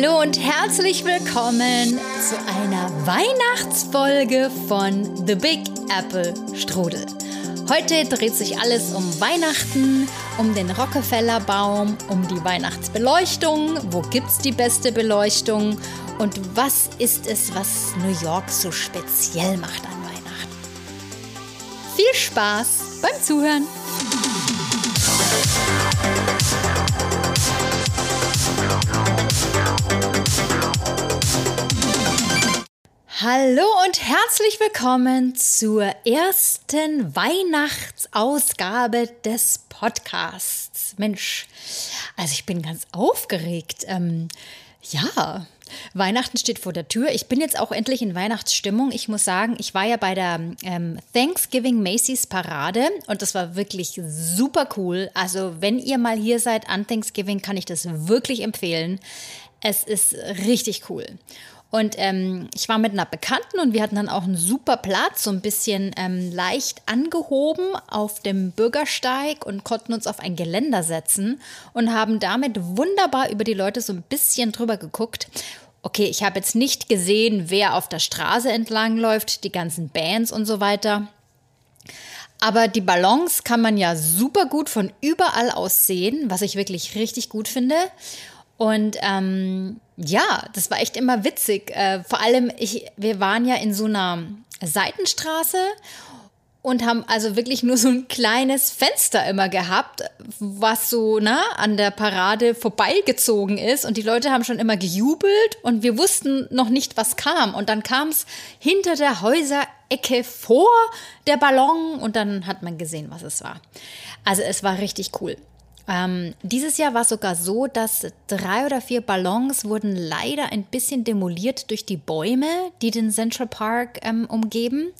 Hallo und herzlich willkommen zu einer Weihnachtsfolge von The Big Apple Strudel. Heute dreht sich alles um Weihnachten, um den Rockefeller-Baum, um die Weihnachtsbeleuchtung, wo gibt's die beste Beleuchtung und was ist es, was New York so speziell macht an Weihnachten. Viel Spaß beim Zuhören! Hallo und herzlich willkommen zur ersten Weihnachtsausgabe des Podcasts. Mensch, also ich bin ganz aufgeregt. Ähm, ja, Weihnachten steht vor der Tür. Ich bin jetzt auch endlich in Weihnachtsstimmung. Ich muss sagen, ich war ja bei der ähm, Thanksgiving Macy's Parade und das war wirklich super cool. Also wenn ihr mal hier seid an Thanksgiving, kann ich das wirklich empfehlen. Es ist richtig cool. Und ähm, ich war mit einer Bekannten und wir hatten dann auch einen super Platz, so ein bisschen ähm, leicht angehoben auf dem Bürgersteig und konnten uns auf ein Geländer setzen und haben damit wunderbar über die Leute so ein bisschen drüber geguckt. Okay, ich habe jetzt nicht gesehen, wer auf der Straße entlang läuft, die ganzen Bands und so weiter. Aber die Ballons kann man ja super gut von überall aus sehen, was ich wirklich richtig gut finde. Und ähm, ja, das war echt immer witzig. Äh, vor allem, ich, wir waren ja in so einer Seitenstraße und haben also wirklich nur so ein kleines Fenster immer gehabt, was so na, an der Parade vorbeigezogen ist. Und die Leute haben schon immer gejubelt und wir wussten noch nicht, was kam. Und dann kam es hinter der Häuserecke vor der Ballon und dann hat man gesehen, was es war. Also es war richtig cool. Ähm, dieses Jahr war es sogar so, dass drei oder vier Ballons wurden leider ein bisschen demoliert durch die Bäume, die den Central Park ähm, umgeben.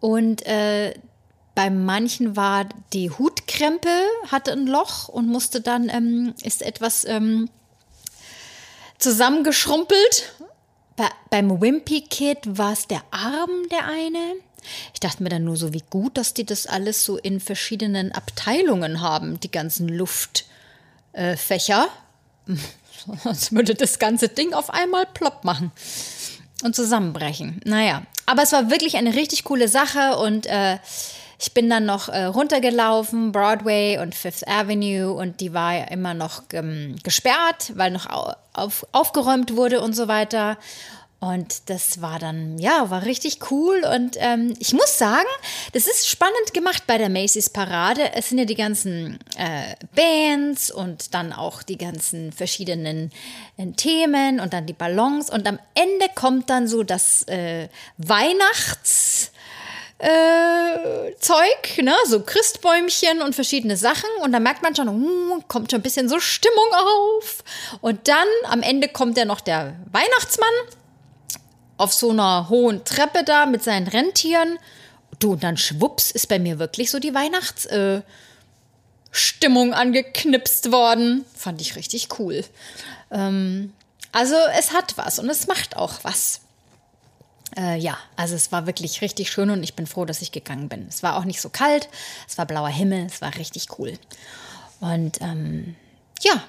Und äh, bei manchen war die Hutkrempe, hatte ein Loch und musste dann, ähm, ist etwas ähm, zusammengeschrumpelt. Bei, beim Wimpy Kid war es der Arm der eine. Ich dachte mir dann nur so, wie gut, dass die das alles so in verschiedenen Abteilungen haben, die ganzen Luftfächer. Äh, Sonst würde das ganze Ding auf einmal plopp machen und zusammenbrechen. Naja, aber es war wirklich eine richtig coole Sache und äh, ich bin dann noch äh, runtergelaufen, Broadway und Fifth Avenue und die war immer noch ähm, gesperrt, weil noch auf, aufgeräumt wurde und so weiter. Und das war dann, ja, war richtig cool. Und ähm, ich muss sagen, das ist spannend gemacht bei der Macy's Parade. Es sind ja die ganzen äh, Bands und dann auch die ganzen verschiedenen äh, Themen und dann die Ballons. Und am Ende kommt dann so das äh, Weihnachts- äh, ne, so Christbäumchen und verschiedene Sachen. Und da merkt man schon, uh, kommt schon ein bisschen so Stimmung auf. Und dann am Ende kommt ja noch der Weihnachtsmann auf so einer hohen Treppe da mit seinen Rentieren. Du, und dann schwupps ist bei mir wirklich so die Weihnachtsstimmung äh, angeknipst worden. Fand ich richtig cool. Ähm, also es hat was und es macht auch was. Äh, ja, also es war wirklich richtig schön und ich bin froh, dass ich gegangen bin. Es war auch nicht so kalt, es war blauer Himmel, es war richtig cool. Und ähm, ja,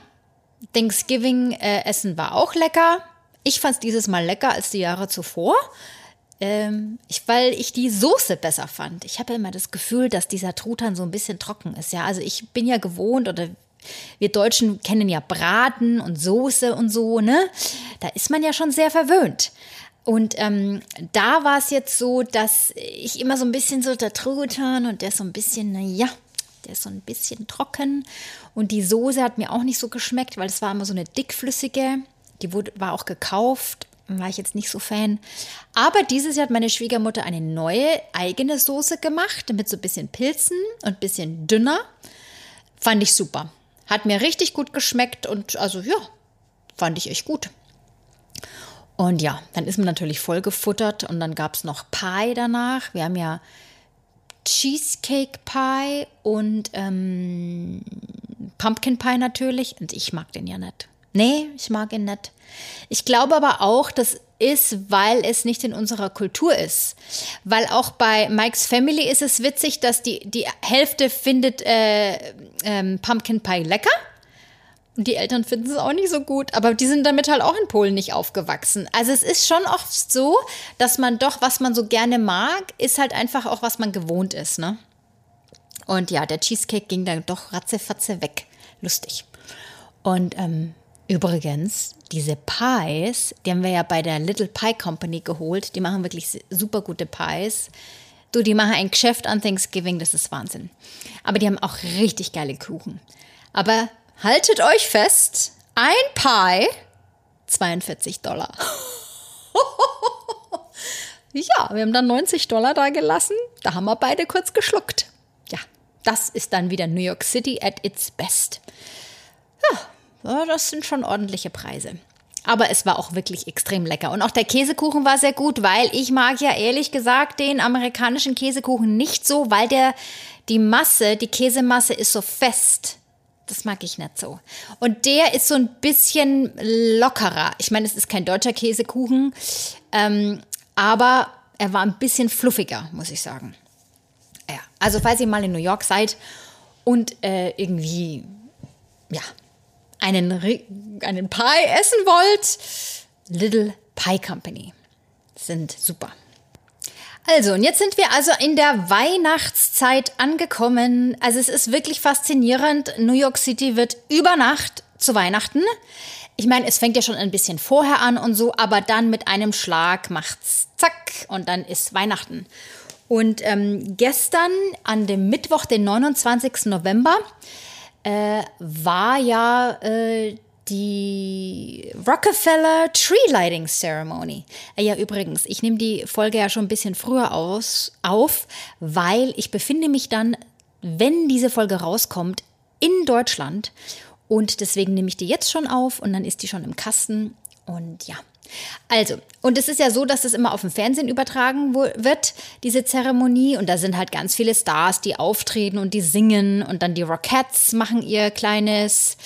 Thanksgiving-Essen äh, war auch lecker. Ich fand es dieses Mal lecker als die Jahre zuvor. Ähm, ich, weil ich die Soße besser fand. Ich habe ja immer das Gefühl, dass dieser Truthahn so ein bisschen trocken ist. Ja, also ich bin ja gewohnt oder wir Deutschen kennen ja Braten und Soße und so, ne? Da ist man ja schon sehr verwöhnt. Und ähm, da war es jetzt so, dass ich immer so ein bisschen so der Truthahn und der ist so ein bisschen, naja, der ist so ein bisschen trocken. Und die Soße hat mir auch nicht so geschmeckt, weil es war immer so eine dickflüssige. Die wurde, war auch gekauft, war ich jetzt nicht so Fan. Aber dieses Jahr hat meine Schwiegermutter eine neue eigene Soße gemacht mit so ein bisschen Pilzen und ein bisschen dünner. Fand ich super. Hat mir richtig gut geschmeckt und also ja, fand ich echt gut. Und ja, dann ist man natürlich voll gefuttert und dann gab es noch Pie danach. Wir haben ja Cheesecake Pie und ähm, Pumpkin Pie natürlich. Und ich mag den ja nicht. Nee, ich mag ihn nicht. Ich glaube aber auch, das ist, weil es nicht in unserer Kultur ist. Weil auch bei Mike's Family ist es witzig, dass die, die Hälfte findet äh, ähm, Pumpkin Pie lecker Und die Eltern finden es auch nicht so gut, aber die sind damit halt auch in Polen nicht aufgewachsen. Also es ist schon oft so, dass man doch, was man so gerne mag, ist halt einfach auch, was man gewohnt ist, ne? Und ja, der Cheesecake ging dann doch ratzefatze weg. Lustig. Und ähm, übrigens, diese Pies, die haben wir ja bei der Little Pie Company geholt. Die machen wirklich super gute Pies. Du, die machen ein Geschäft an Thanksgiving, das ist Wahnsinn. Aber die haben auch richtig geile Kuchen. Aber haltet euch fest, ein Pie, 42 Dollar. ja, wir haben dann 90 Dollar da gelassen. Da haben wir beide kurz geschluckt. Ja, das ist dann wieder New York City at its best. Ja, das sind schon ordentliche Preise. Aber es war auch wirklich extrem lecker. Und auch der Käsekuchen war sehr gut, weil ich mag ja ehrlich gesagt den amerikanischen Käsekuchen nicht so, weil der, die Masse, die Käsemasse ist so fest. Das mag ich nicht so. Und der ist so ein bisschen lockerer. Ich meine, es ist kein deutscher Käsekuchen, ähm, aber er war ein bisschen fluffiger, muss ich sagen. Ja, also falls ihr mal in New York seid und äh, irgendwie, ja, einen, einen Pie essen wollt, Little Pie Company sind super. Also, und jetzt sind wir also in der Weihnachtszeit angekommen. Also, es ist wirklich faszinierend. New York City wird über Nacht zu Weihnachten. Ich meine, es fängt ja schon ein bisschen vorher an und so, aber dann mit einem Schlag macht's zack und dann ist Weihnachten. Und ähm, gestern an dem Mittwoch, den 29. November, äh, war ja äh, die Rockefeller Tree Lighting Ceremony. Äh, ja, übrigens, ich nehme die Folge ja schon ein bisschen früher aus, auf, weil ich befinde mich dann, wenn diese Folge rauskommt, in Deutschland. Und deswegen nehme ich die jetzt schon auf und dann ist die schon im Kasten. Und ja, also, und es ist ja so, dass es immer auf dem Fernsehen übertragen wird, diese Zeremonie. Und da sind halt ganz viele Stars, die auftreten und die singen. Und dann die Rockettes machen ihr kleines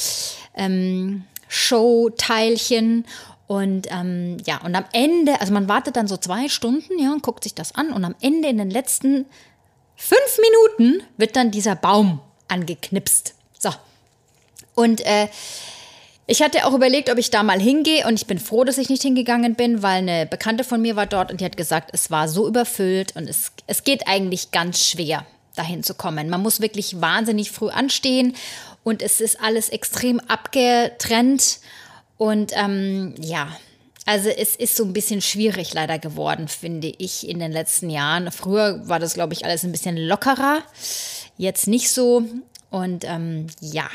ähm, Show-Teilchen. Und ähm, ja, und am Ende, also man wartet dann so zwei Stunden, ja, und guckt sich das an. Und am Ende, in den letzten fünf Minuten, wird dann dieser Baum angeknipst. So. Und äh, ich hatte auch überlegt, ob ich da mal hingehe und ich bin froh, dass ich nicht hingegangen bin, weil eine Bekannte von mir war dort und die hat gesagt, es war so überfüllt und es, es geht eigentlich ganz schwer, dahin zu kommen. Man muss wirklich wahnsinnig früh anstehen und es ist alles extrem abgetrennt und ähm, ja, also es ist so ein bisschen schwierig leider geworden, finde ich, in den letzten Jahren. Früher war das, glaube ich, alles ein bisschen lockerer, jetzt nicht so und ähm, ja.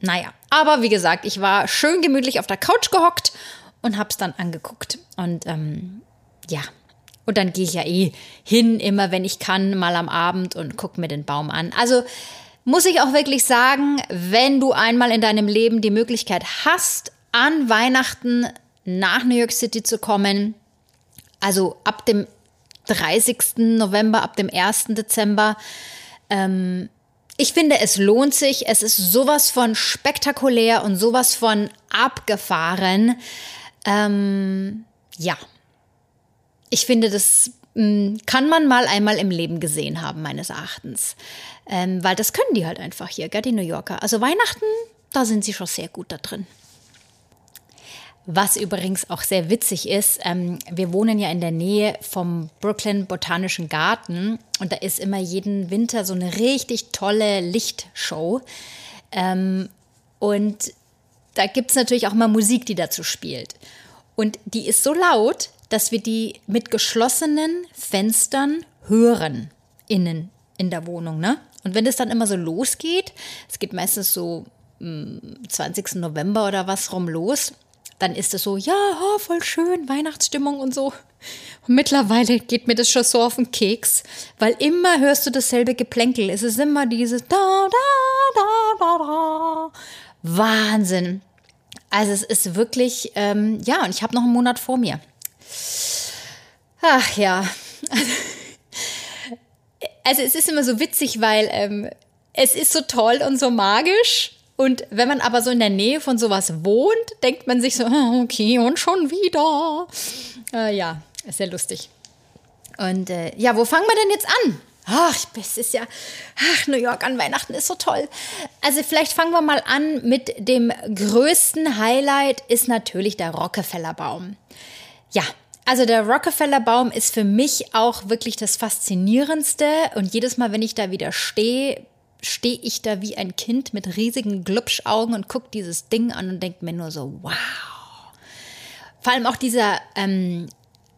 Naja, aber wie gesagt, ich war schön gemütlich auf der Couch gehockt und hab's dann angeguckt. Und ähm, ja, und dann gehe ich ja eh hin, immer wenn ich kann, mal am Abend und guck mir den Baum an. Also muss ich auch wirklich sagen, wenn du einmal in deinem Leben die Möglichkeit hast, an Weihnachten nach New York City zu kommen, also ab dem 30. November, ab dem 1. Dezember, ähm, ich finde, es lohnt sich. Es ist sowas von spektakulär und sowas von abgefahren. Ähm, ja. Ich finde, das mh, hm, kann man mal einmal im Leben gesehen haben, meines Erachtens. Ähm, weil das können die halt einfach hier, gell, die New Yorker. Also Weihnachten, da sind sie schon sehr gut da drin. Was übrigens auch sehr witzig ist, ähm, wir wohnen ja in der Nähe vom Brooklyn Botanischen Garten und da ist immer jeden Winter so eine richtig tolle Lichtshow. Ähm, und da gibt es natürlich auch mal Musik, die dazu spielt. Und die ist so laut, dass wir die mit geschlossenen Fenstern hören innen in der Wohnung. Ne? Und wenn es dann immer so losgeht, es geht meistens so am hm, 20. November oder was rum los, dann ist es so, ja, oh, voll schön, Weihnachtsstimmung und so. Und mittlerweile geht mir das schon so auf den Keks, weil immer hörst du dasselbe Geplänkel. Es ist immer dieses da, da, da, da, da. Wahnsinn. Also es ist wirklich, ähm, ja, und ich habe noch einen Monat vor mir. Ach ja. Also es ist immer so witzig, weil ähm, es ist so toll und so magisch. Und wenn man aber so in der Nähe von sowas wohnt, denkt man sich so, ah, okay, und schon wieder. Äh, ja, ist sehr lustig. Und äh, ja, wo fangen wir denn jetzt an? Ach, es ist ja, ach, New York an Weihnachten ist so toll. Also vielleicht fangen wir mal an mit dem größten Highlight ist natürlich der Rockefeller Baum. Ja, also der Rockefeller Baum ist für mich auch wirklich das Faszinierendste und jedes Mal, wenn ich da wieder stehe, stehe ich da wie ein Kind mit riesigen Glubschaugen und gucke dieses Ding an und denke mir nur so, wow. Vor allem auch dieser ähm,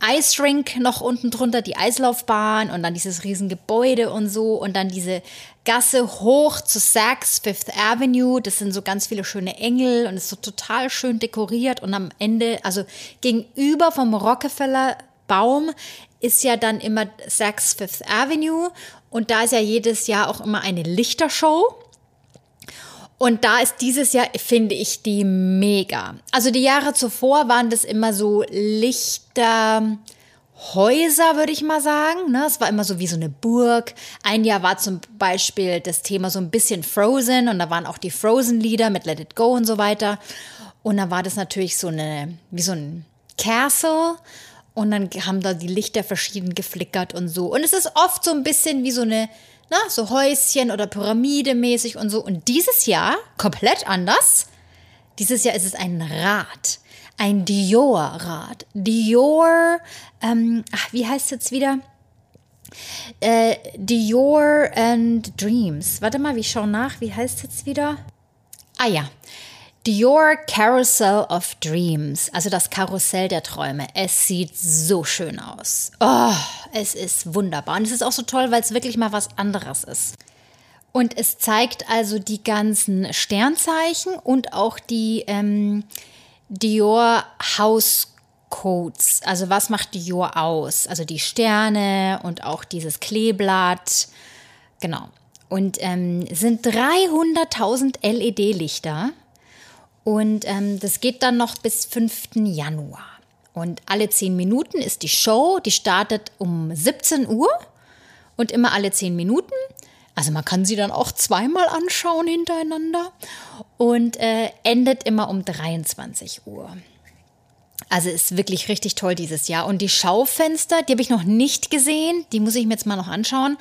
Ice Rink noch unten drunter, die Eislaufbahn und dann dieses Riesengebäude und so und dann diese Gasse hoch zu Saks Fifth Avenue. Das sind so ganz viele schöne Engel und ist so total schön dekoriert und am Ende, also gegenüber vom Rockefeller Baum ist ja dann immer Saks Fifth Avenue und da ist ja jedes Jahr auch immer eine Lichtershow. Und da ist dieses Jahr, finde ich, die mega. Also die Jahre zuvor waren das immer so Lichterhäuser, würde ich mal sagen. Ne? Es war immer so wie so eine Burg. Ein Jahr war zum Beispiel das Thema so ein bisschen Frozen und da waren auch die Frozen-Lieder mit Let It Go und so weiter. Und da war das natürlich so eine, wie so ein Castle. Und dann haben da die Lichter verschieden geflickert und so. Und es ist oft so ein bisschen wie so eine na, so Häuschen oder Pyramide mäßig und so. Und dieses Jahr komplett anders. Dieses Jahr ist es ein Rad. Ein Dior-Rad. Dior, ähm, ach, wie heißt es jetzt wieder? Äh, Dior and Dreams. Warte mal, wir schauen nach. Wie heißt es jetzt wieder? Ah ja. Dior Carousel of Dreams, also das Karussell der Träume. Es sieht so schön aus. Oh, es ist wunderbar. Und es ist auch so toll, weil es wirklich mal was anderes ist. Und es zeigt also die ganzen Sternzeichen und auch die ähm, Dior House Codes. Also was macht Dior aus? Also die Sterne und auch dieses Kleeblatt. Genau. Und ähm, sind 300.000 LED-Lichter und ähm, das geht dann noch bis 5. Januar. Und alle 10 Minuten ist die Show, die startet um 17 Uhr und immer alle 10 Minuten. Also man kann sie dann auch zweimal anschauen hintereinander und äh, endet immer um 23 Uhr. Also ist wirklich richtig toll dieses Jahr. Und die Schaufenster, die habe ich noch nicht gesehen, die muss ich mir jetzt mal noch anschauen.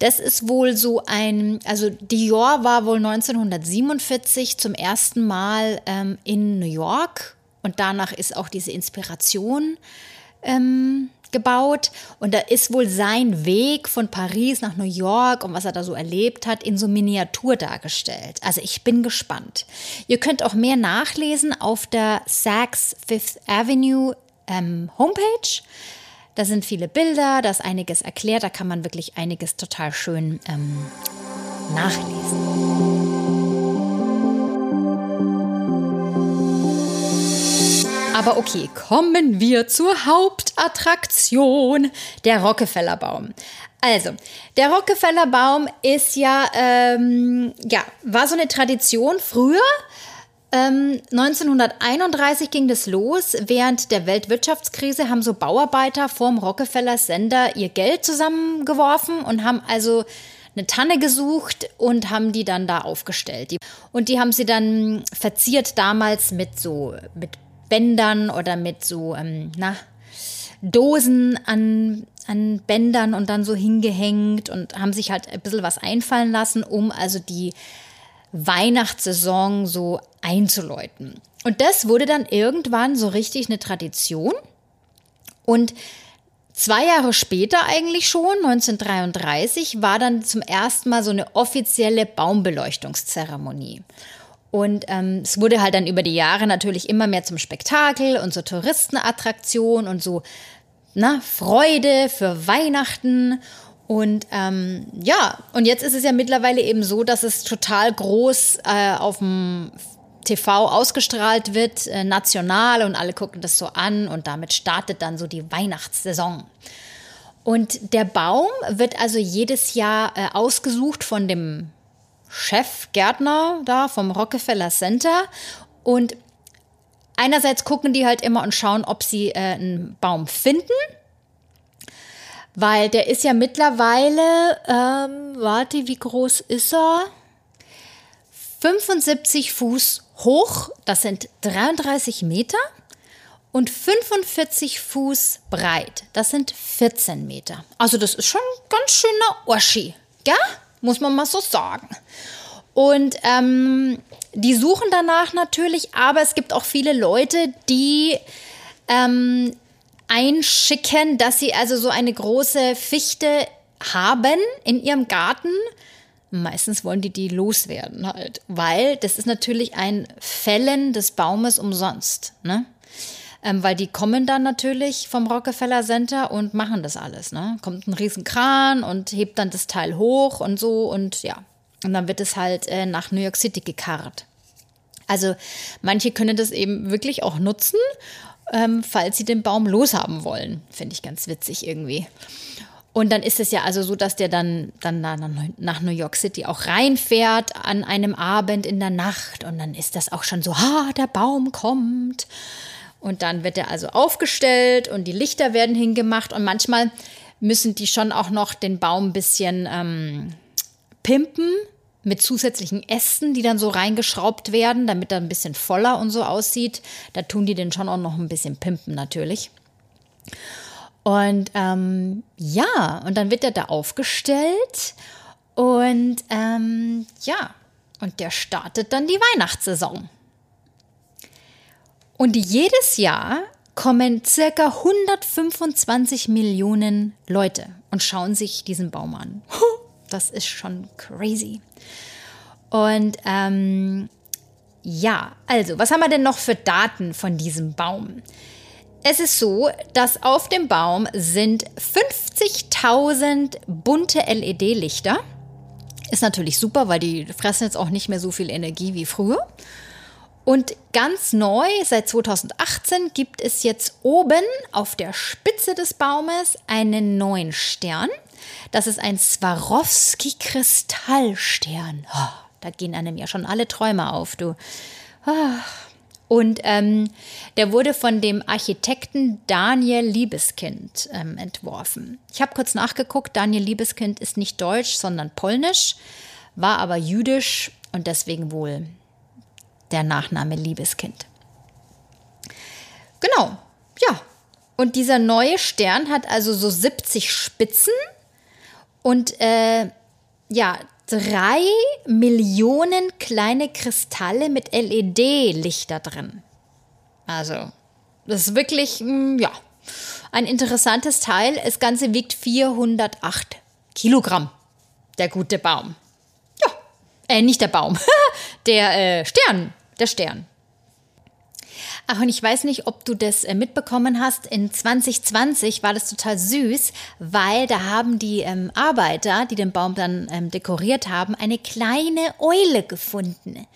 Das ist wohl so ein, also Dior war wohl 1947 zum ersten Mal ähm, in New York und danach ist auch diese Inspiration ähm, gebaut und da ist wohl sein Weg von Paris nach New York und was er da so erlebt hat in so Miniatur dargestellt. Also ich bin gespannt. Ihr könnt auch mehr nachlesen auf der Saks Fifth Avenue ähm, Homepage. Da sind viele Bilder, da ist einiges erklärt, da kann man wirklich einiges total schön ähm, nachlesen. Aber okay, kommen wir zur Hauptattraktion, der Rockefeller Baum. Also, der Rockefeller Baum ist ja, ähm, ja, war so eine Tradition früher. Ähm, 1931 ging das los. Während der Weltwirtschaftskrise haben so Bauarbeiter vorm Rockefeller Sender ihr Geld zusammengeworfen und haben also eine Tanne gesucht und haben die dann da aufgestellt. Und die haben sie dann verziert damals mit so mit Bändern oder mit so, ähm, na, Dosen an, an Bändern und dann so hingehängt und haben sich halt ein bisschen was einfallen lassen, um also die Weihnachtssaison so einzuläuten. Und das wurde dann irgendwann so richtig eine Tradition. Und zwei Jahre später eigentlich schon, 1933, war dann zum ersten Mal so eine offizielle Baumbeleuchtungszeremonie. Und ähm, es wurde halt dann über die Jahre natürlich immer mehr zum Spektakel und zur Touristenattraktion und so na, Freude für Weihnachten. Und ähm, ja, und jetzt ist es ja mittlerweile eben so, dass es total groß äh, auf dem TV ausgestrahlt wird, äh, national und alle gucken das so an und damit startet dann so die Weihnachtssaison. Und der Baum wird also jedes Jahr äh, ausgesucht von dem Chefgärtner da vom Rockefeller Center und einerseits gucken die halt immer und schauen, ob sie äh, einen Baum finden. Weil der ist ja mittlerweile, ähm, warte, wie groß ist er? 75 Fuß hoch, das sind 33 Meter. und 45 Fuß breit. Das sind 14 Meter. Also das ist schon ein ganz schöner Oschi, gell? Muss man mal so sagen. Und ähm, die suchen danach natürlich, aber es gibt auch viele Leute, die ähm, einschicken, dass sie also so eine große Fichte haben in ihrem Garten. Meistens wollen die die loswerden halt, weil das ist natürlich ein Fällen des Baumes umsonst, ne? Ähm, weil die kommen dann natürlich vom Rockefeller Center und machen das alles, ne? Kommt ein riesen Kran und hebt dann das Teil hoch und so und ja. Und dann wird es halt äh, nach New York City gekarrt. Also manche können das eben wirklich auch nutzen, ähm, falls sie den Baum loshaben wollen. Finde ich ganz witzig irgendwie. Und dann ist es ja also so, dass der dann, dann nach New York City auch reinfährt an einem Abend in der Nacht. Und dann ist das auch schon so, ha, der Baum kommt. Und dann wird er also aufgestellt und die Lichter werden hingemacht. Und manchmal müssen die schon auch noch den Baum ein bisschen ähm, pimpen mit zusätzlichen Ästen, die dann so reingeschraubt werden, damit er ein bisschen voller und so aussieht. Da tun die den schon auch noch ein bisschen pimpen natürlich. Und ähm, ja, und dann wird er da aufgestellt und ähm, ja, und der startet dann die Weihnachtssaison. Und jedes Jahr kommen circa 125 Millionen Leute und schauen sich diesen Baum an. Das ist schon crazy. Und ähm, ja, also, was haben wir denn noch für Daten von diesem Baum? Es ist so, dass auf dem Baum sind 50.000 bunte LED-Lichter. Ist natürlich super, weil die fressen jetzt auch nicht mehr so viel Energie wie früher. Und ganz neu, seit 2018, gibt es jetzt oben auf der Spitze des Baumes einen neuen Stern. Das ist ein Swarovski-Kristallstern. Oh, da gehen einem ja schon alle Träume auf, du. Oh. Und ähm, der wurde von dem Architekten Daniel Liebeskind ähm, entworfen. Ich habe kurz nachgeguckt, Daniel Liebeskind ist nicht deutsch, sondern polnisch, war aber jüdisch und deswegen wohl der Nachname Liebeskind. Genau, ja. Und dieser neue Stern hat also so 70 Spitzen und äh, ja, drei Millionen kleine Kristalle mit LED-Lichter drin. Also, das ist wirklich, mm, ja, ein interessantes Teil. Das Ganze wiegt 408 Kilogramm. Der gute Baum. Ja, äh, nicht der Baum, der äh, Stern, der Stern. Ach, und ich weiß nicht, ob du das äh, mitbekommen hast. In 2020 war das total süß, weil da haben die ähm, Arbeiter, die den Baum dann ähm, dekoriert haben, eine kleine Eule gefunden.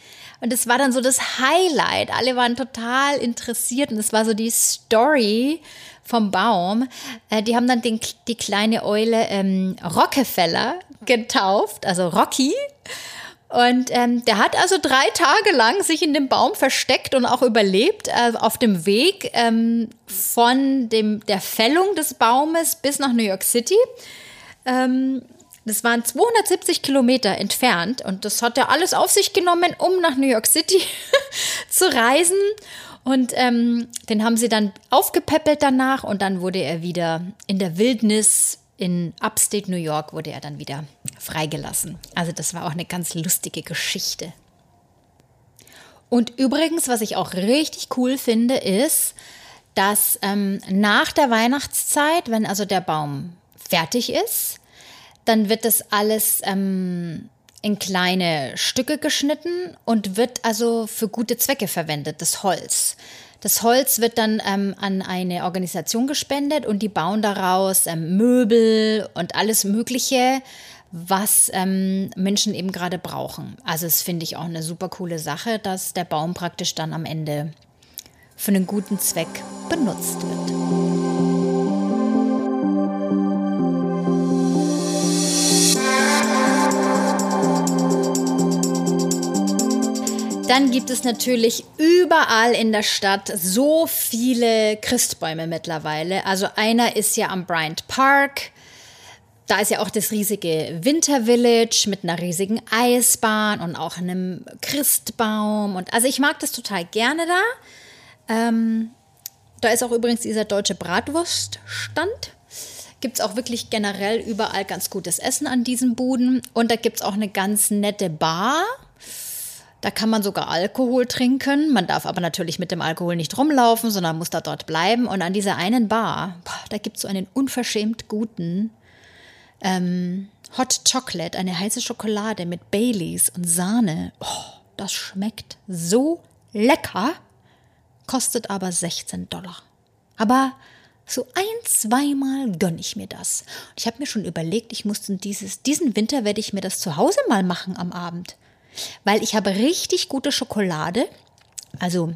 Und das war dann so das Highlight. Alle waren total interessiert und es war so die Story vom Baum. Äh, die haben dann den, die kleine Eule ähm, Rockefeller getauft, also Rocky. Und ähm, der hat also drei Tage lang sich in dem Baum versteckt und auch überlebt äh, auf dem Weg ähm, von dem, der Fällung des Baumes bis nach New York City. Ähm, das waren 270 Kilometer entfernt und das hat er alles auf sich genommen, um nach New York City zu reisen. Und ähm, den haben sie dann aufgepäppelt danach und dann wurde er wieder in der Wildnis in Upstate New York wurde er dann wieder freigelassen. Also das war auch eine ganz lustige Geschichte. Und übrigens, was ich auch richtig cool finde, ist, dass ähm, nach der Weihnachtszeit, wenn also der Baum fertig ist, dann wird das alles ähm, in kleine Stücke geschnitten und wird also für gute Zwecke verwendet, das Holz. Das Holz wird dann ähm, an eine Organisation gespendet und die bauen daraus ähm, Möbel und alles Mögliche, was ähm, Menschen eben gerade brauchen. Also das finde ich auch eine super coole Sache, dass der Baum praktisch dann am Ende für einen guten Zweck benutzt wird. Dann gibt es natürlich überall in der Stadt so viele Christbäume mittlerweile. Also einer ist ja am Bryant Park. Da ist ja auch das riesige Winter Village mit einer riesigen Eisbahn und auch einem Christbaum. Und also ich mag das total gerne da. Ähm, Da ist auch übrigens dieser deutsche Bratwurststand. Gibt es auch wirklich generell überall ganz gutes Essen an diesen Buden. Und da gibt es auch eine ganz nette Bar. Da kann man sogar Alkohol trinken. Man darf aber natürlich mit dem Alkohol nicht rumlaufen, sondern muss da dort bleiben. Und an dieser einen Bar, boah, da gibt es so einen unverschämt guten ähm, Hot Chocolate, eine heiße Schokolade mit Baileys und Sahne. Oh, das schmeckt so lecker, kostet aber 16 Dollar. Aber so ein, zweimal gönne ich mir das. Ich habe mir schon überlegt, ich musste dieses, diesen Winter werde ich mir das zu Hause mal machen am Abend. Weil ich habe richtig gute Schokolade, also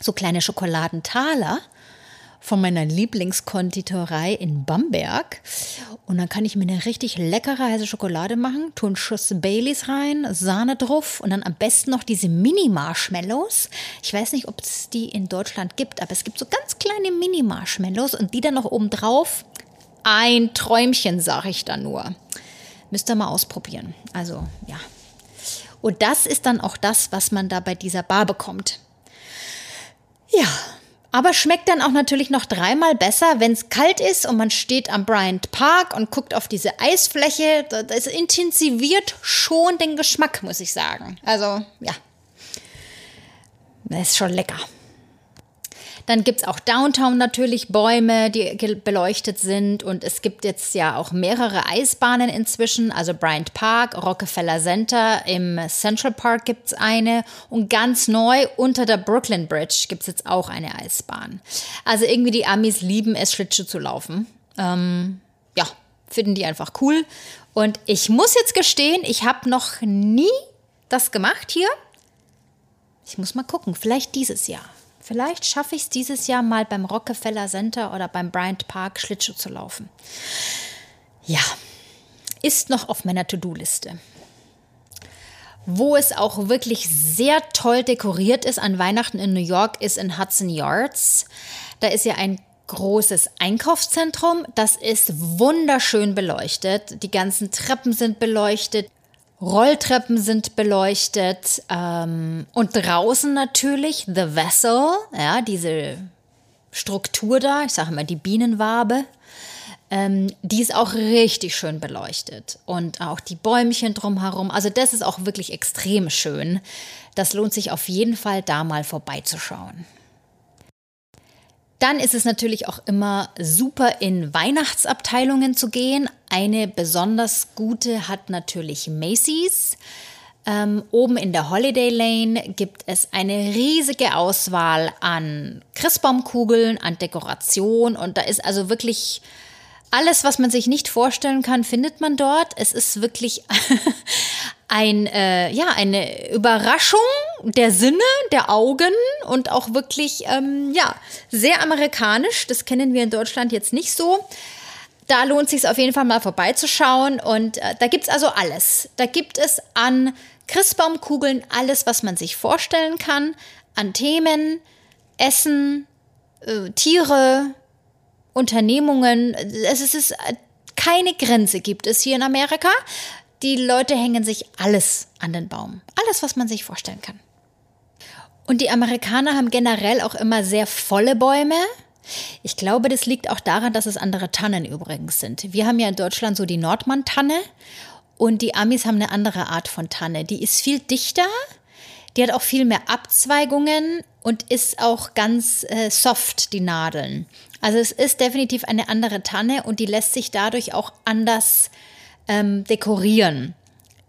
so kleine Schokoladentaler von meiner Lieblingskonditorei in Bamberg. Und dann kann ich mir eine richtig leckere heiße Schokolade machen, tue einen Schuss Baileys rein, Sahne drauf und dann am besten noch diese Mini-Marshmallows. Ich weiß nicht, ob es die in Deutschland gibt, aber es gibt so ganz kleine Mini-Marshmallows und die dann noch oben drauf. Ein Träumchen, sage ich da nur. Müsst ihr mal ausprobieren. Also, ja. Und das ist dann auch das, was man da bei dieser Bar bekommt. Ja, aber schmeckt dann auch natürlich noch dreimal besser, wenn es kalt ist und man steht am Bryant Park und guckt auf diese Eisfläche. Das intensiviert schon den Geschmack, muss ich sagen. Also, ja. Das ist schon lecker. Dann gibt es auch Downtown natürlich Bäume, die beleuchtet sind. Und es gibt jetzt ja auch mehrere Eisbahnen inzwischen. Also Bryant Park, Rockefeller Center, im Central Park gibt es eine. Und ganz neu unter der Brooklyn Bridge gibt es jetzt auch eine Eisbahn. Also irgendwie die Amis lieben es, Schlittschuh zu laufen. Ähm, ja, finden die einfach cool. Und ich muss jetzt gestehen, ich habe noch nie das gemacht hier. Ich muss mal gucken, vielleicht dieses Jahr. Vielleicht schaffe ich es dieses Jahr mal beim Rockefeller Center oder beim Bryant Park Schlittschuh zu laufen. Ja, ist noch auf meiner To-Do-Liste. Wo es auch wirklich sehr toll dekoriert ist an Weihnachten in New York, ist in Hudson Yards. Da ist ja ein großes Einkaufszentrum. Das ist wunderschön beleuchtet. Die ganzen Treppen sind beleuchtet. Rolltreppen sind beleuchtet ähm, und draußen natürlich The Vessel, ja, diese Struktur da, ich sage immer die Bienenwabe, ähm, die ist auch richtig schön beleuchtet und auch die Bäumchen drumherum. Also das ist auch wirklich extrem schön. Das lohnt sich auf jeden Fall da mal vorbeizuschauen. Dann ist es natürlich auch immer super, in Weihnachtsabteilungen zu gehen. Eine besonders gute hat natürlich Macy's. Ähm, oben in der Holiday Lane gibt es eine riesige Auswahl an Christbaumkugeln, an Dekoration und da ist also wirklich alles, was man sich nicht vorstellen kann, findet man dort. Es ist wirklich ein, äh, ja, eine Überraschung der Sinne, der Augen und auch wirklich, ähm, ja, sehr amerikanisch. Das kennen wir in Deutschland jetzt nicht so. Da lohnt es sich auf jeden Fall mal vorbeizuschauen und äh, da gibt es also alles. Da gibt es an Christbaumkugeln alles, was man sich vorstellen kann, an Themen, Essen, äh, Tiere, Unternehmungen. Es ist keine Grenze gibt es hier in Amerika. Die Leute hängen sich alles an den Baum. Alles, was man sich vorstellen kann. Und die Amerikaner haben generell auch immer sehr volle Bäume. Ich glaube, das liegt auch daran, dass es andere Tannen übrigens sind. Wir haben ja in Deutschland so die Nordmann-Tanne und die Amis haben eine andere Art von Tanne. Die ist viel dichter, die hat auch viel mehr Abzweigungen und ist auch ganz äh, soft, die Nadeln. Also es ist definitiv eine andere Tanne und die lässt sich dadurch auch anders ähm, dekorieren.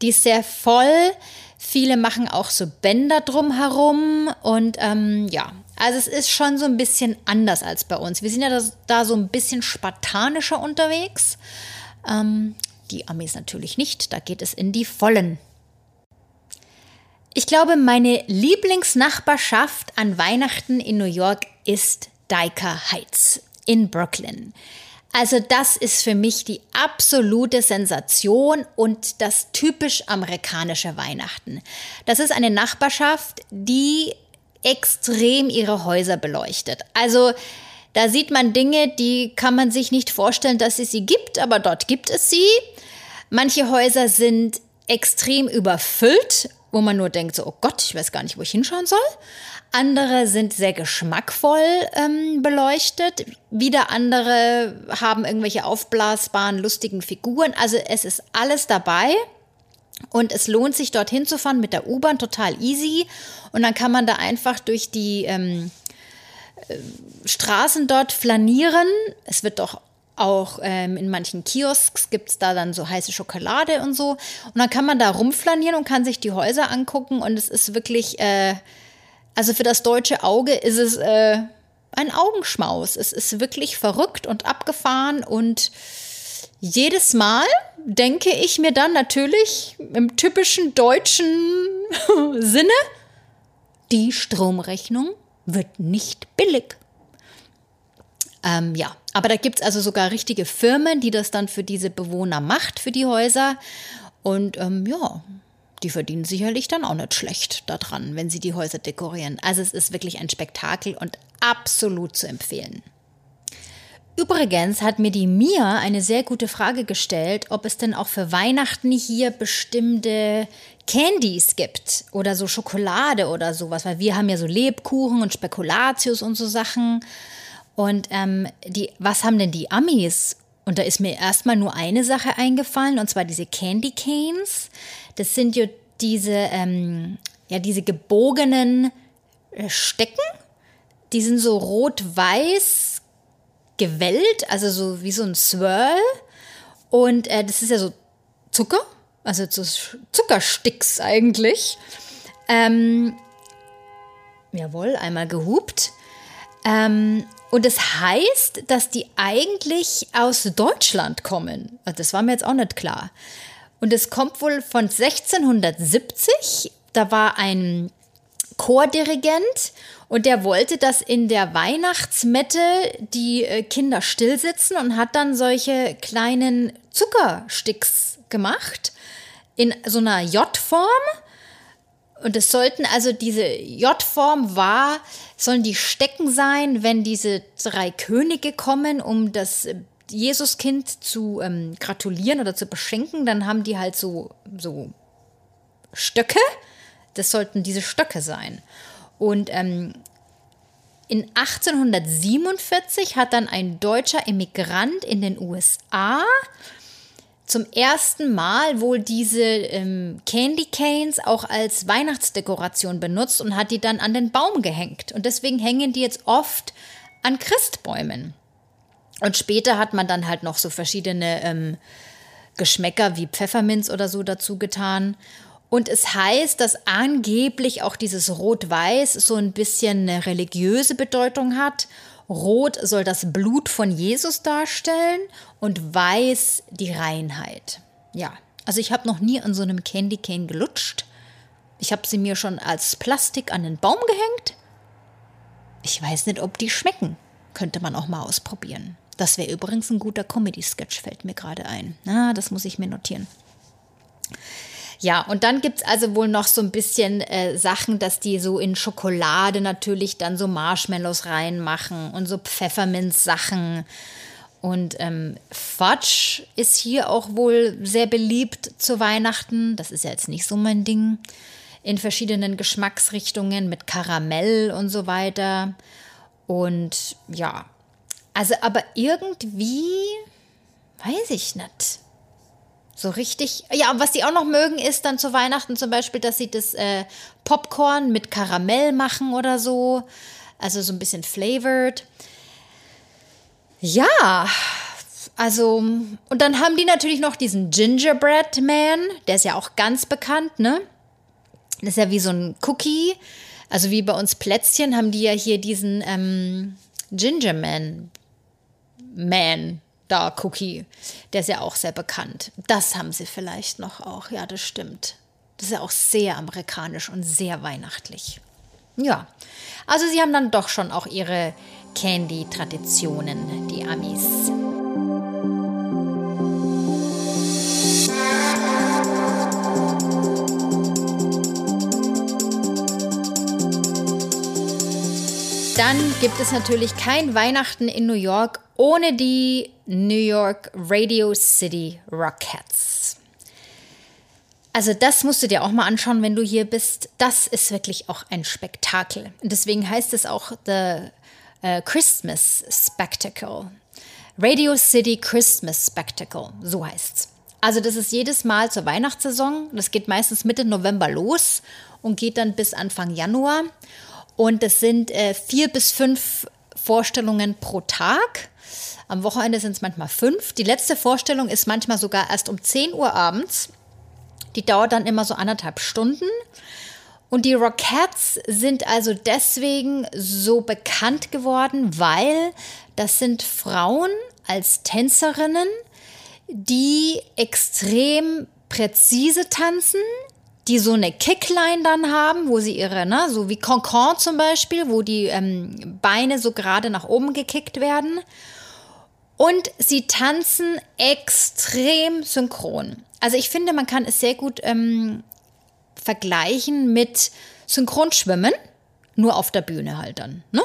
Die ist sehr voll. Viele machen auch so Bänder drumherum und ähm, ja, also es ist schon so ein bisschen anders als bei uns. Wir sind ja da, da so ein bisschen spartanischer unterwegs. Ähm, die Amis natürlich nicht, da geht es in die Vollen. Ich glaube, meine Lieblingsnachbarschaft an Weihnachten in New York ist Dyker Heights in Brooklyn. Also das ist für mich die absolute Sensation und das typisch amerikanische Weihnachten. Das ist eine Nachbarschaft, die extrem ihre Häuser beleuchtet. Also da sieht man Dinge, die kann man sich nicht vorstellen, dass es sie gibt, aber dort gibt es sie. Manche Häuser sind extrem überfüllt wo man nur denkt, so, oh Gott, ich weiß gar nicht, wo ich hinschauen soll. Andere sind sehr geschmackvoll ähm, beleuchtet. Wieder andere haben irgendwelche aufblasbaren, lustigen Figuren. Also es ist alles dabei. Und es lohnt sich, dorthin zu fahren mit der U-Bahn, total easy. Und dann kann man da einfach durch die ähm, äh, Straßen dort flanieren. Es wird doch auch ähm, in manchen Kiosks gibt es da dann so heiße Schokolade und so. Und dann kann man da rumflanieren und kann sich die Häuser angucken. Und es ist wirklich, äh, also für das deutsche Auge ist es äh, ein Augenschmaus. Es ist wirklich verrückt und abgefahren. Und jedes Mal denke ich mir dann natürlich im typischen deutschen Sinne, die Stromrechnung wird nicht billig. Ähm, ja, aber da gibt es also sogar richtige Firmen, die das dann für diese Bewohner macht, für die Häuser. Und ähm, ja, die verdienen sicherlich dann auch nicht schlecht daran, wenn sie die Häuser dekorieren. Also es ist wirklich ein Spektakel und absolut zu empfehlen. Übrigens hat mir die Mia eine sehr gute Frage gestellt, ob es denn auch für Weihnachten hier bestimmte Candies gibt oder so Schokolade oder sowas, weil wir haben ja so Lebkuchen und Spekulatius und so Sachen. Und ähm, die, was haben denn die Amis? Und da ist mir erstmal nur eine Sache eingefallen, und zwar diese Candy Canes. Das sind ja diese, ähm, ja, diese gebogenen äh, Stecken. Die sind so rot-weiß gewellt, also so wie so ein Swirl. Und äh, das ist ja so Zucker, also so Zuckersticks eigentlich. Ähm, jawohl, einmal gehupt. Ähm, und es das heißt, dass die eigentlich aus Deutschland kommen. Also das war mir jetzt auch nicht klar. Und es kommt wohl von 1670. Da war ein Chordirigent und der wollte, dass in der Weihnachtsmette die äh, Kinder stillsitzen und hat dann solche kleinen Zuckersticks gemacht in so einer J-Form und es sollten also diese J-Form war, sollen die Stecken sein, wenn diese drei Könige kommen, um das äh, Jesuskind zu ähm, gratulieren oder zu beschenken. Dann haben die halt so, so Stöcke. Das sollten diese Stöcke sein. Und ähm, in 1847 hat dann ein deutscher Emigrant in den USA zum ersten Mal wohl diese ähm, Candy Canes auch als Weihnachtsdekoration benutzt und hat die dann an den Baum gehängt. Und deswegen hängen die jetzt oft an Christbäumen. Und später hat man dann halt noch so verschiedene ähm, Geschmäcker wie Pfefferminz oder so dazu getan. Und es heißt, dass angeblich auch dieses Rot-Weiß so ein bisschen eine religiöse Bedeutung hat Rot soll das Blut von Jesus darstellen und weiß die Reinheit. Ja, also ich habe noch nie an so einem Candy Cane gelutscht. Ich habe sie mir schon als Plastik an den Baum gehängt. Ich weiß nicht, ob die schmecken. Könnte man auch mal ausprobieren. Das wäre übrigens ein guter Comedy-Sketch, fällt mir gerade ein. Na, das muss ich mir notieren. Ja, und dann gibt es also wohl noch so ein bisschen äh, Sachen, dass die so in Schokolade natürlich dann so Marshmallows reinmachen und so Pfefferminz-Sachen. Und ähm, Fudge ist hier auch wohl sehr beliebt zu Weihnachten. Das ist ja jetzt nicht so mein Ding. In verschiedenen Geschmacksrichtungen mit Karamell und so weiter. Und ja, also aber irgendwie, weiß ich nicht. So richtig. Ja, und was die auch noch mögen, ist dann zu Weihnachten zum Beispiel, dass sie das äh, Popcorn mit Karamell machen oder so. Also so ein bisschen flavored. Ja, also, und dann haben die natürlich noch diesen Gingerbread Man, der ist ja auch ganz bekannt, ne? Das ist ja wie so ein Cookie. Also wie bei uns Plätzchen haben die ja hier diesen ähm, Gingerman Man Star Cookie. Der ist ja auch sehr bekannt. Das haben sie vielleicht noch auch. Ja, das stimmt. Das ist ja auch sehr amerikanisch und sehr weihnachtlich. Ja, also sie haben dann doch schon auch ihre Candy-Traditionen, die Amis. Dann gibt es natürlich kein Weihnachten in New York ohne die New York Radio City Rockettes. Also das musst du dir auch mal anschauen, wenn du hier bist. Das ist wirklich auch ein Spektakel. Und deswegen heißt es auch The uh, Christmas Spectacle. Radio City Christmas Spectacle, so heißt's. Also das ist jedes Mal zur Weihnachtssaison. Das geht meistens Mitte November los und geht dann bis Anfang Januar. Und es sind äh, vier bis fünf Vorstellungen pro Tag. Am Wochenende sind es manchmal fünf. Die letzte Vorstellung ist manchmal sogar erst um 10 Uhr abends. Die dauert dann immer so anderthalb Stunden. Und die Rockettes sind also deswegen so bekannt geworden, weil das sind Frauen als Tänzerinnen, die extrem präzise tanzen, die so eine Kickline dann haben, wo sie ihre, ne, so wie Concon zum Beispiel, wo die ähm, Beine so gerade nach oben gekickt werden. Und sie tanzen extrem synchron. Also ich finde, man kann es sehr gut ähm, vergleichen mit Synchronschwimmen, nur auf der Bühne halt dann. Ne?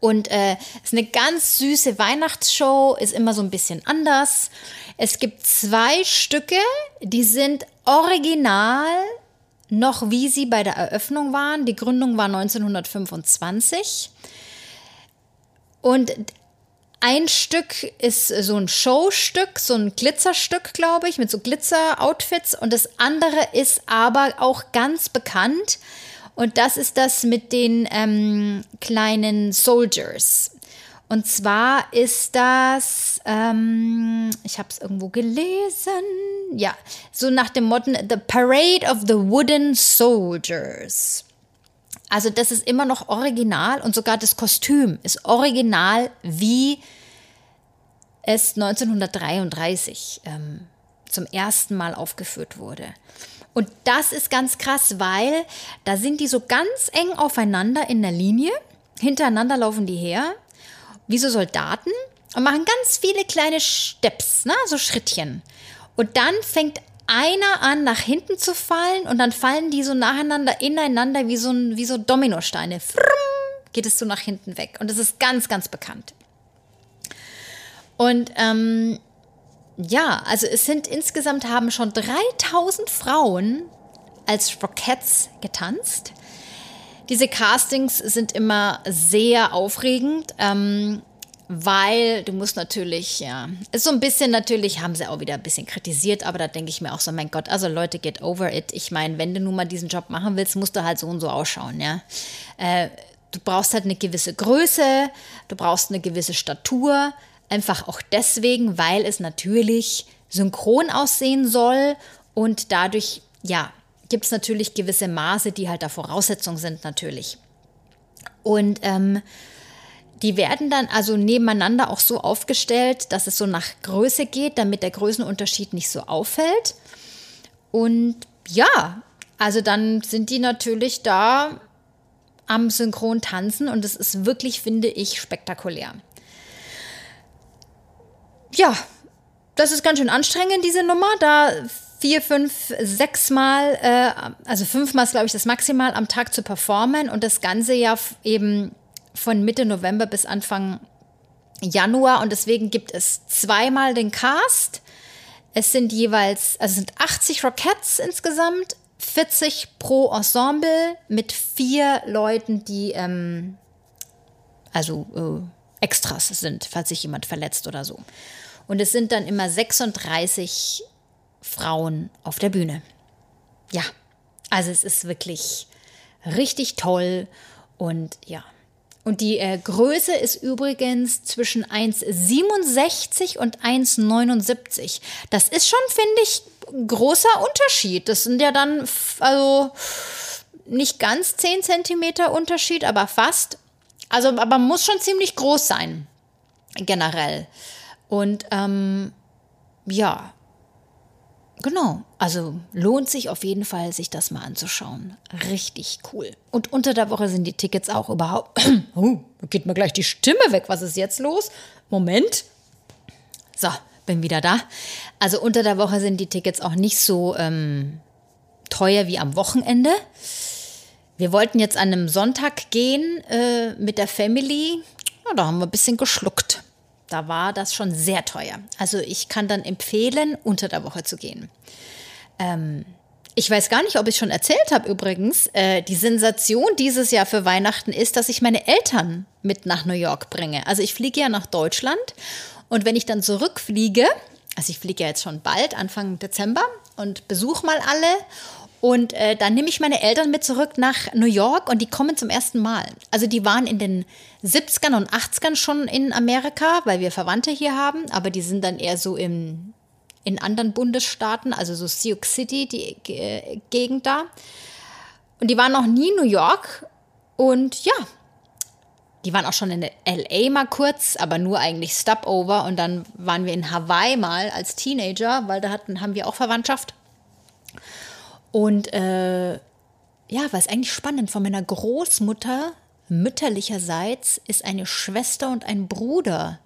Und äh, ist eine ganz süße Weihnachtsshow, ist immer so ein bisschen anders. Es gibt zwei Stücke, die sind original noch wie sie bei der Eröffnung waren. Die Gründung war 1925. Und ein Stück ist so ein Showstück, so ein Glitzerstück, glaube ich, mit so Glitzer-Outfits. Und das andere ist aber auch ganz bekannt. Und das ist das mit den ähm, kleinen Soldiers. Und zwar ist das, ähm, ich habe es irgendwo gelesen, ja, so nach dem Motto The Parade of the Wooden Soldiers. Also das ist immer noch original und sogar das Kostüm ist original, wie es 1933 ähm, zum ersten Mal aufgeführt wurde. Und das ist ganz krass, weil da sind die so ganz eng aufeinander in der Linie. Hintereinander laufen die her, wie so Soldaten, und machen ganz viele kleine Steps, ne? so Schrittchen. Und dann fängt einer an, nach hinten zu fallen und dann fallen die so nacheinander ineinander wie so, wie so Dominosteine. Frumm, geht es so nach hinten weg. Und das ist ganz, ganz bekannt. Und ähm, ja, also es sind insgesamt haben schon 3000 Frauen als Rockettes getanzt. Diese Castings sind immer sehr aufregend. Ähm, weil du musst natürlich, ja, ist so ein bisschen natürlich, haben sie auch wieder ein bisschen kritisiert, aber da denke ich mir auch so, mein Gott, also Leute, get over it. Ich meine, wenn du nun mal diesen Job machen willst, musst du halt so und so ausschauen, ja. Äh, du brauchst halt eine gewisse Größe, du brauchst eine gewisse Statur, einfach auch deswegen, weil es natürlich synchron aussehen soll und dadurch, ja, gibt es natürlich gewisse Maße, die halt da Voraussetzung sind, natürlich. Und ähm, die werden dann also nebeneinander auch so aufgestellt, dass es so nach Größe geht, damit der Größenunterschied nicht so auffällt. Und ja, also dann sind die natürlich da am Synchron tanzen und es ist wirklich, finde ich, spektakulär. Ja, das ist ganz schön anstrengend, diese Nummer, da vier, fünf, sechs Mal, äh, also fünfmal ist, glaube ich, das Maximal am Tag zu performen und das Ganze ja eben von Mitte November bis Anfang Januar und deswegen gibt es zweimal den Cast. Es sind jeweils, also es sind 80 Rockettes insgesamt, 40 pro Ensemble mit vier Leuten, die ähm, also äh, Extras sind, falls sich jemand verletzt oder so. Und es sind dann immer 36 Frauen auf der Bühne. Ja, also es ist wirklich richtig toll und ja, und die äh, Größe ist übrigens zwischen 1,67 und 1,79. Das ist schon, finde ich, großer Unterschied. Das sind ja dann, also nicht ganz 10 Zentimeter Unterschied, aber fast. Also, aber muss schon ziemlich groß sein, generell. Und ähm, ja, Genau, also lohnt sich auf jeden Fall, sich das mal anzuschauen. Richtig cool. Und unter der Woche sind die Tickets auch überhaupt. Oh, geht mir gleich die Stimme weg. Was ist jetzt los? Moment. So, bin wieder da. Also unter der Woche sind die Tickets auch nicht so ähm, teuer wie am Wochenende. Wir wollten jetzt an einem Sonntag gehen äh, mit der Family. Ja, da haben wir ein bisschen geschluckt da war das schon sehr teuer. Also ich kann dann empfehlen, unter der Woche zu gehen. Ähm, ich weiß gar nicht, ob ich schon erzählt habe übrigens. Äh, die Sensation dieses Jahr für Weihnachten ist, dass ich meine Eltern mit nach New York bringe. Also ich fliege ja nach Deutschland und wenn ich dann zurückfliege, also ich fliege ja jetzt schon bald, Anfang Dezember und besuche mal alle und äh, dann nehme ich meine Eltern mit zurück nach New York und die kommen zum ersten Mal. Also die waren in den 70ern und 80ern schon in Amerika, weil wir Verwandte hier haben, aber die sind dann eher so im in anderen Bundesstaaten, also so Sioux City, die G Gegend da. Und die waren noch nie in New York. Und ja, die waren auch schon in LA mal kurz, aber nur eigentlich Stopover. Und dann waren wir in Hawaii mal als Teenager, weil da hatten, haben wir auch Verwandtschaft. Und äh, ja, was eigentlich spannend, von meiner Großmutter mütterlicherseits ist eine Schwester und ein Bruder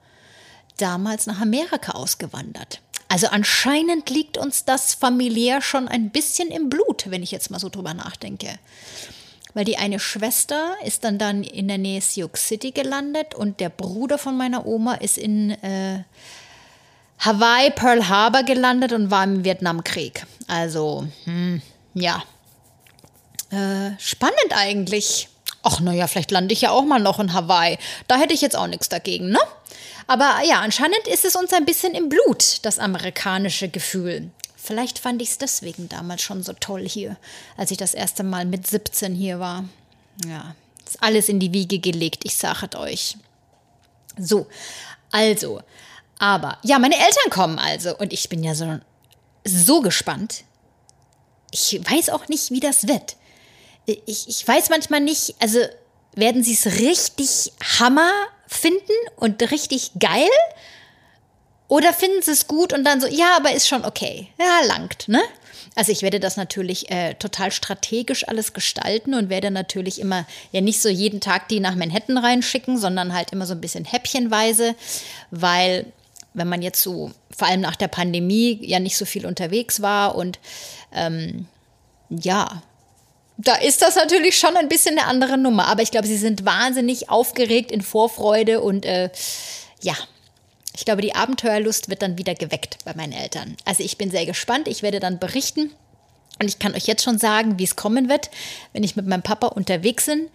damals nach Amerika ausgewandert. Also anscheinend liegt uns das familiär schon ein bisschen im Blut, wenn ich jetzt mal so drüber nachdenke. Weil die eine Schwester ist dann dann in der Nähe Sioux City gelandet und der Bruder von meiner Oma ist in äh, Hawaii, Pearl Harbor gelandet und war im Vietnamkrieg. Also, hm, ja. Äh, spannend eigentlich. Ach, naja, vielleicht lande ich ja auch mal noch in Hawaii. Da hätte ich jetzt auch nichts dagegen, ne? Aber ja, anscheinend ist es uns ein bisschen im Blut, das amerikanische Gefühl. Vielleicht fand ich es deswegen damals schon so toll hier, als ich das erste Mal mit 17 hier war. Ja, ist alles in die Wiege gelegt, ich sage euch. So, also, aber ja, meine Eltern kommen also und ich bin ja so, so gespannt. Ich weiß auch nicht, wie das wird. Ich, ich weiß manchmal nicht, also werden sie es richtig Hammer finden und richtig geil? Oder finden sie es gut und dann so, ja, aber ist schon okay. Ja, langt, ne? Also ich werde das natürlich äh, total strategisch alles gestalten und werde natürlich immer ja nicht so jeden Tag die nach Manhattan reinschicken, sondern halt immer so ein bisschen häppchenweise, weil wenn man jetzt so vor allem nach der Pandemie ja nicht so viel unterwegs war und ähm, ja, da ist das natürlich schon ein bisschen eine andere Nummer. Aber ich glaube, sie sind wahnsinnig aufgeregt in Vorfreude und äh, ja, ich glaube, die Abenteuerlust wird dann wieder geweckt bei meinen Eltern. Also ich bin sehr gespannt. Ich werde dann berichten. Und ich kann euch jetzt schon sagen, wie es kommen wird, wenn ich mit meinem Papa unterwegs bin.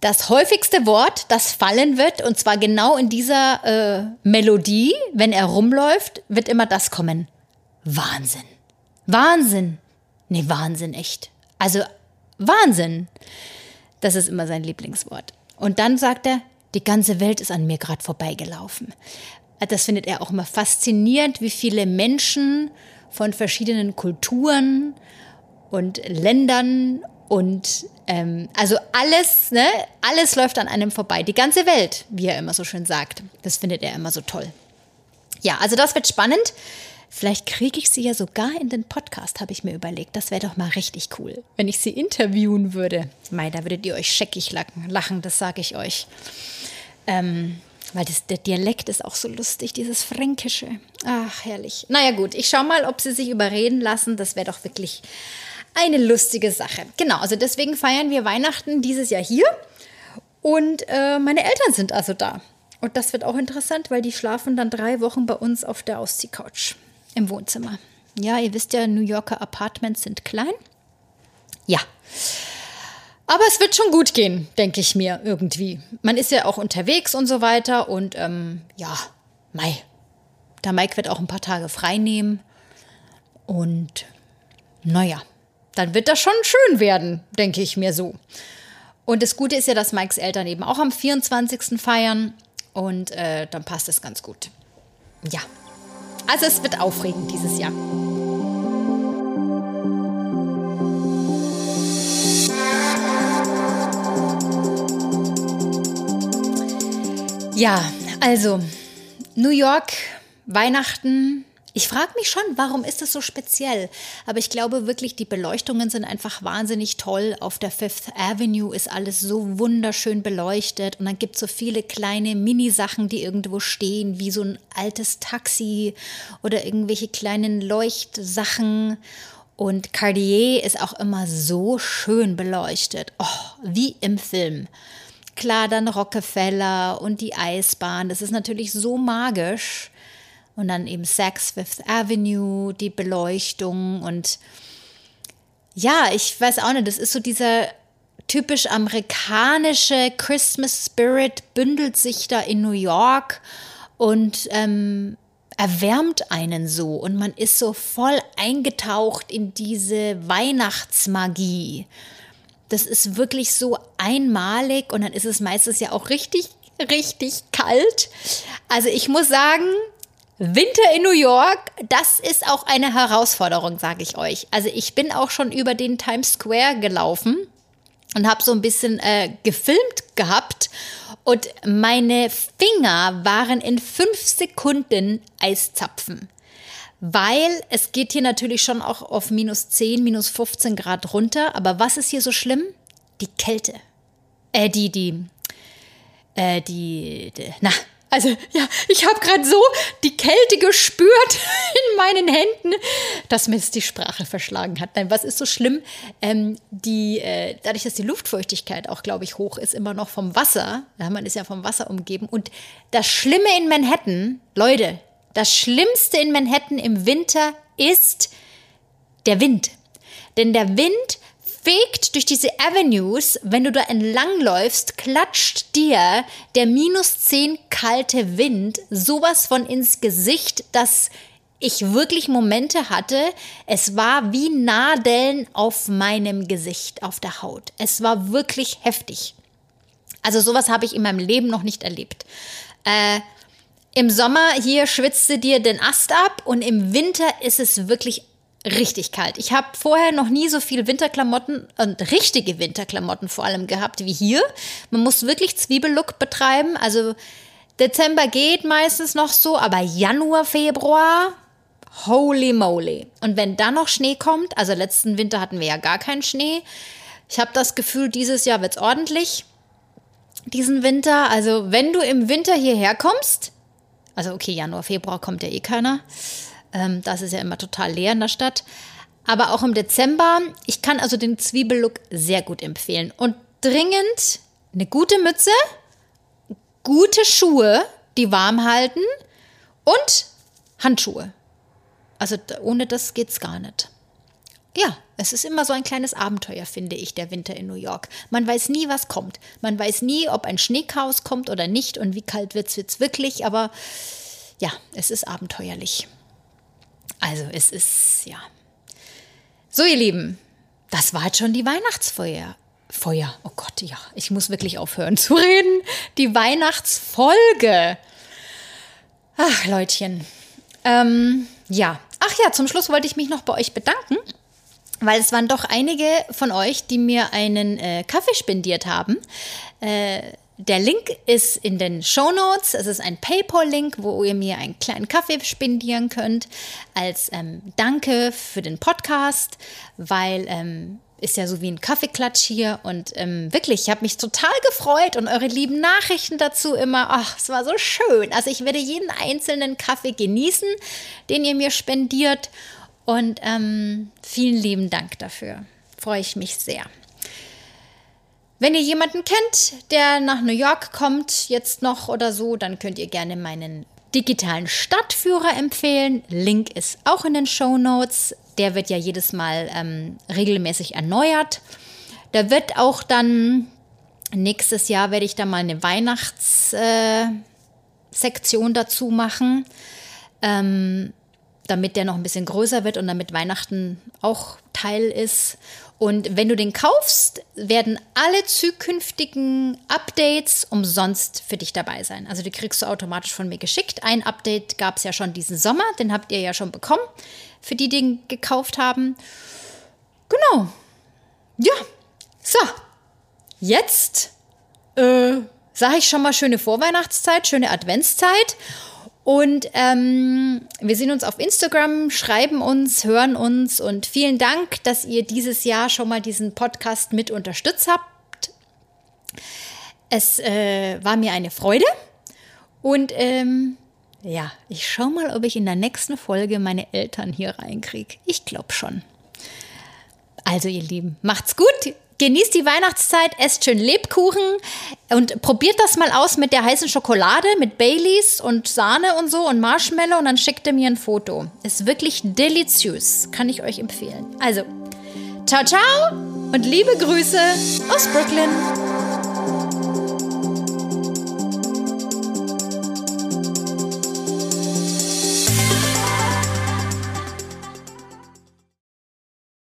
Das häufigste Wort, das fallen wird, und zwar genau in dieser äh, Melodie, wenn er rumläuft, wird immer das kommen. Wahnsinn. Wahnsinn. Nee, Wahnsinn, echt. Also Wahnsinn. Das ist immer sein Lieblingswort. Und dann sagt er, die ganze Welt ist an mir gerade vorbeigelaufen. Das findet er auch immer faszinierend, wie viele Menschen von verschiedenen Kulturen und Ländern und ähm, also alles, ne, alles läuft an einem vorbei. Die ganze Welt, wie er immer so schön sagt. Das findet er immer so toll. Ja, also das wird spannend. Vielleicht kriege ich sie ja sogar in den Podcast, habe ich mir überlegt. Das wäre doch mal richtig cool, wenn ich sie interviewen würde. Mei, da würdet ihr euch scheckig lachen, das sage ich euch. Ähm, weil das, der Dialekt ist auch so lustig, dieses Fränkische. Ach, herrlich. Naja, gut, ich schaue mal, ob sie sich überreden lassen. Das wäre doch wirklich eine lustige Sache. Genau, also deswegen feiern wir Weihnachten dieses Jahr hier. Und äh, meine Eltern sind also da. Und das wird auch interessant, weil die schlafen dann drei Wochen bei uns auf der Ausziehcouch im Wohnzimmer. Ja, ihr wisst ja, New Yorker Apartments sind klein. Ja. Aber es wird schon gut gehen, denke ich mir irgendwie. Man ist ja auch unterwegs und so weiter. Und ähm, ja, Mai. Der Mike wird auch ein paar Tage frei nehmen. Und naja, dann wird das schon schön werden, denke ich mir so. Und das Gute ist ja, dass Mikes Eltern eben auch am 24. feiern. Und äh, dann passt es ganz gut. Ja. Also es wird aufregend dieses Jahr. Ja, also New York, Weihnachten, ich frage mich schon, warum ist das so speziell? Aber ich glaube wirklich, die Beleuchtungen sind einfach wahnsinnig toll. Auf der Fifth Avenue ist alles so wunderschön beleuchtet und dann gibt es so viele kleine Mini-Sachen, die irgendwo stehen, wie so ein altes Taxi oder irgendwelche kleinen Leuchtsachen. Und Cartier ist auch immer so schön beleuchtet. Oh, wie im Film. Klar, dann Rockefeller und die Eisbahn. Das ist natürlich so magisch. Und dann eben Saks Fifth Avenue, die Beleuchtung und ja, ich weiß auch nicht, das ist so dieser typisch amerikanische Christmas Spirit bündelt sich da in New York und ähm, erwärmt einen so und man ist so voll eingetaucht in diese Weihnachtsmagie. Das ist wirklich so einmalig und dann ist es meistens ja auch richtig, richtig kalt. Also ich muss sagen, Winter in New York, das ist auch eine Herausforderung, sage ich euch. Also ich bin auch schon über den Times Square gelaufen und habe so ein bisschen äh, gefilmt gehabt und meine Finger waren in fünf Sekunden Eiszapfen. Weil es geht hier natürlich schon auch auf minus 10, minus 15 Grad runter. Aber was ist hier so schlimm? Die Kälte. Äh, die, die, äh, die, die na, also ja, ich habe gerade so die Kälte gespürt in meinen Händen, dass mir die Sprache verschlagen hat. Nein, was ist so schlimm? Ähm, die, äh, dadurch, dass die Luftfeuchtigkeit auch, glaube ich, hoch ist, immer noch vom Wasser. Ja, man ist ja vom Wasser umgeben. Und das Schlimme in Manhattan, Leute, das Schlimmste in Manhattan im Winter ist der Wind. Denn der Wind fegt durch diese Avenues, wenn du da entlangläufst, klatscht dir der minus 10 kalte Wind sowas von ins Gesicht, dass ich wirklich Momente hatte, es war wie Nadeln auf meinem Gesicht, auf der Haut. Es war wirklich heftig. Also sowas habe ich in meinem Leben noch nicht erlebt. Äh, Im Sommer hier schwitzte dir den Ast ab und im Winter ist es wirklich richtig kalt. Ich habe vorher noch nie so viel Winterklamotten und richtige Winterklamotten vor allem gehabt wie hier. Man muss wirklich Zwiebellook betreiben. Also Dezember geht meistens noch so, aber Januar, Februar, holy moly. Und wenn dann noch Schnee kommt, also letzten Winter hatten wir ja gar keinen Schnee. Ich habe das Gefühl, dieses Jahr wird es ordentlich. Diesen Winter, also wenn du im Winter hierher kommst, also okay, Januar, Februar kommt ja eh keiner. Ähm, das ist ja immer total leer in der Stadt. Aber auch im Dezember, ich kann also den Zwiebellook sehr gut empfehlen. Und dringend eine gute Mütze, gute Schuhe, die warm halten und Handschuhe. Also ohne das geht's gar nicht. Ja, es ist immer so ein kleines Abenteuer, finde ich, der Winter in New York. Man weiß nie, was kommt. Man weiß nie, ob ein Schneechaos kommt oder nicht und wie kalt wird es wirklich, aber ja, es ist abenteuerlich. Also es ist, ja. So, ihr Lieben, das war jetzt schon die Weihnachtsfeuer. Feuer, oh Gott, ja, ich muss wirklich aufhören zu reden. Die Weihnachtsfolge. Ach, Leutchen. Ähm, ja, ach ja, zum Schluss wollte ich mich noch bei euch bedanken, weil es waren doch einige von euch, die mir einen äh, Kaffee spendiert haben. Äh, der Link ist in den Show Notes. Es ist ein PayPal-Link, wo ihr mir einen kleinen Kaffee spendieren könnt als ähm, Danke für den Podcast, weil ähm, ist ja so wie ein Kaffeeklatsch hier und ähm, wirklich, ich habe mich total gefreut und eure lieben Nachrichten dazu immer. Ach, es war so schön. Also ich werde jeden einzelnen Kaffee genießen, den ihr mir spendiert und ähm, vielen lieben Dank dafür. Freue ich mich sehr. Wenn ihr jemanden kennt, der nach New York kommt, jetzt noch oder so, dann könnt ihr gerne meinen digitalen Stadtführer empfehlen. Link ist auch in den Show Notes. Der wird ja jedes Mal ähm, regelmäßig erneuert. Da wird auch dann nächstes Jahr werde ich da mal eine Weihnachtssektion äh, dazu machen, ähm, damit der noch ein bisschen größer wird und damit Weihnachten auch Teil ist. Und wenn du den kaufst, werden alle zukünftigen Updates umsonst für dich dabei sein. Also die kriegst du automatisch von mir geschickt. Ein Update gab es ja schon diesen Sommer, den habt ihr ja schon bekommen, für die, die den gekauft haben. Genau. Ja, so. Jetzt äh, sage ich schon mal schöne Vorweihnachtszeit, schöne Adventszeit. Und ähm, wir sehen uns auf Instagram, schreiben uns, hören uns und vielen Dank, dass ihr dieses Jahr schon mal diesen Podcast mit unterstützt habt. Es äh, war mir eine Freude und ähm, ja, ich schaue mal, ob ich in der nächsten Folge meine Eltern hier reinkriege. Ich glaube schon. Also ihr Lieben, macht's gut, genießt die Weihnachtszeit, esst schön Lebkuchen und probiert das mal aus mit der heißen Schokolade, mit Baileys und Sahne und so und Marshmallow und dann schickt er mir ein Foto. Ist wirklich deliziös, kann ich euch empfehlen. Also, ciao, ciao und liebe Grüße aus Brooklyn.